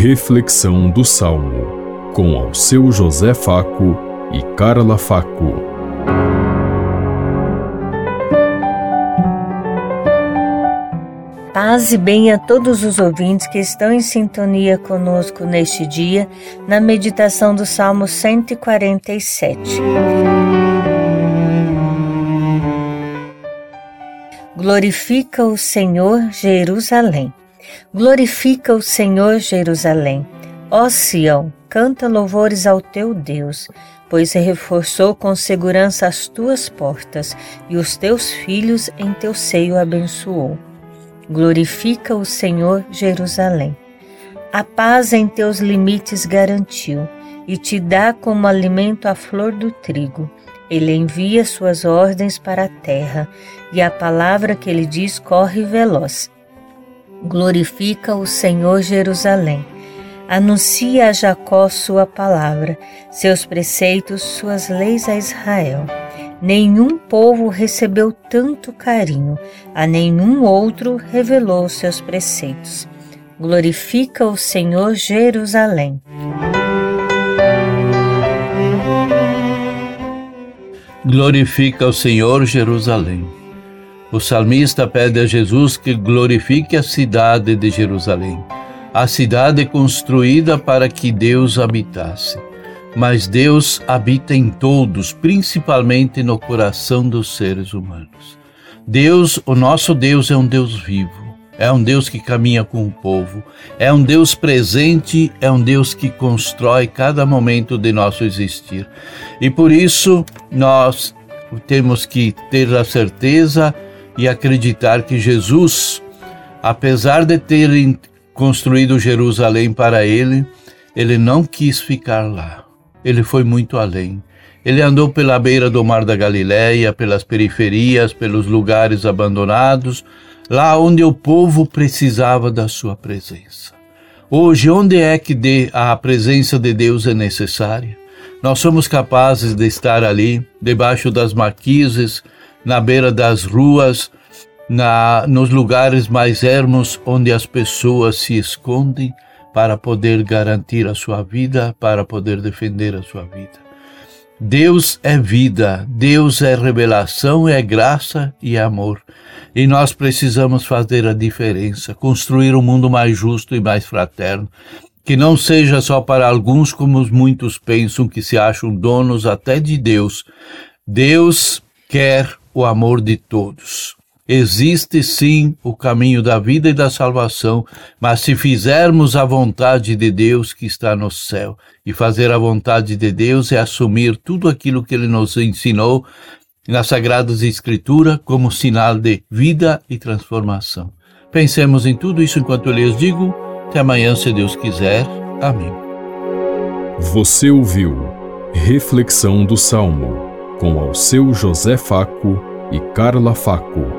Reflexão do Salmo, com ao seu José Faco e Carla Faco. Paz e bem a todos os ouvintes que estão em sintonia conosco neste dia, na meditação do Salmo 147. Glorifica o Senhor Jerusalém. Glorifica o Senhor Jerusalém. Ó Sião, canta louvores ao teu Deus, pois reforçou com segurança as tuas portas e os teus filhos em teu seio abençoou. Glorifica o Senhor Jerusalém. A paz em teus limites garantiu e te dá como alimento a flor do trigo. Ele envia suas ordens para a terra, e a palavra que ele diz corre veloz. Glorifica o Senhor Jerusalém. Anuncia a Jacó sua palavra, seus preceitos, suas leis a Israel. Nenhum povo recebeu tanto carinho, a nenhum outro revelou seus preceitos. Glorifica o Senhor Jerusalém. Glorifica o Senhor Jerusalém. O salmista pede a Jesus que glorifique a cidade de Jerusalém, a cidade construída para que Deus habitasse. Mas Deus habita em todos, principalmente no coração dos seres humanos. Deus, o nosso Deus, é um Deus vivo é um Deus que caminha com o povo, é um Deus presente, é um Deus que constrói cada momento de nosso existir. E por isso nós temos que ter a certeza e acreditar que Jesus, apesar de ter construído Jerusalém para ele, ele não quis ficar lá. Ele foi muito além. Ele andou pela beira do mar da Galileia, pelas periferias, pelos lugares abandonados, lá onde o povo precisava da sua presença. Hoje, onde é que a presença de Deus é necessária? Nós somos capazes de estar ali, debaixo das marquises, na beira das ruas, na, nos lugares mais ermos onde as pessoas se escondem para poder garantir a sua vida, para poder defender a sua vida. Deus é vida, Deus é revelação, é graça e amor. E nós precisamos fazer a diferença, construir um mundo mais justo e mais fraterno, que não seja só para alguns como muitos pensam que se acham donos até de Deus. Deus quer o amor de todos. Existe sim o caminho da vida e da salvação, mas se fizermos a vontade de Deus que está no céu, e fazer a vontade de Deus é assumir tudo aquilo que ele nos ensinou nas Sagradas Escrituras como sinal de vida e transformação. Pensemos em tudo isso enquanto eu lhes digo. Até amanhã, se Deus quiser. Amém. Você ouviu Reflexão do Salmo com ao seu José Faco e Carla Faco.